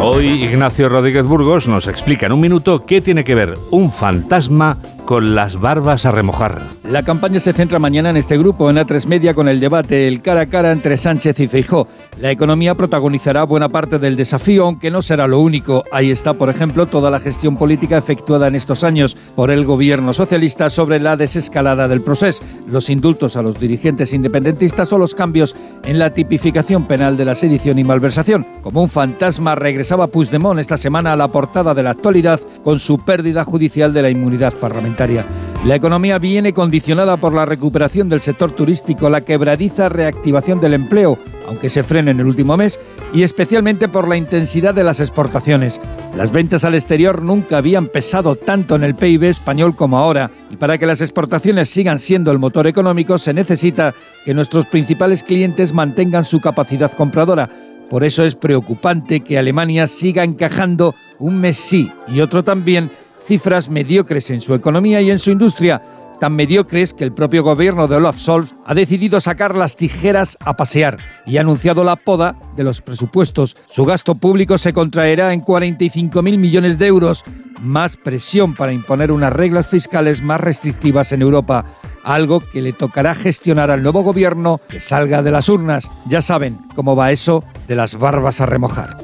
Hoy Ignacio Rodríguez Burgos nos explica en un minuto qué tiene que ver un fantasma con las barbas a remojar. La campaña se centra mañana en este grupo, en A3 Media, con el debate el cara a cara entre Sánchez y Feijó. La economía protagonizará buena parte del desafío, aunque no será lo único. Ahí está, por ejemplo, toda la gestión política efectuada en estos años por el gobierno socialista sobre la desescalada del proceso, los indultos a los dirigentes independentistas o los cambios en la tipificación penal de la sedición y malversación. Como un fantasma regresaba Puigdemont esta semana a la portada de la actualidad con su pérdida judicial de la inmunidad parlamentaria. La economía viene condicionada por la recuperación del sector turístico, la quebradiza reactivación del empleo, aunque se frene en el último mes, y especialmente por la intensidad de las exportaciones. Las ventas al exterior nunca habían pesado tanto en el PIB español como ahora, y para que las exportaciones sigan siendo el motor económico se necesita que nuestros principales clientes mantengan su capacidad compradora. Por eso es preocupante que Alemania siga encajando un mes sí y otro también cifras mediocres en su economía y en su industria, tan mediocres que el propio gobierno de Olaf Scholz ha decidido sacar las tijeras a pasear y ha anunciado la poda de los presupuestos. Su gasto público se contraerá en 45.000 millones de euros, más presión para imponer unas reglas fiscales más restrictivas en Europa, algo que le tocará gestionar al nuevo gobierno que salga de las urnas. Ya saben cómo va eso de las barbas a remojar.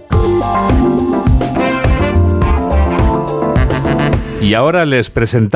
Y ahora les presentamos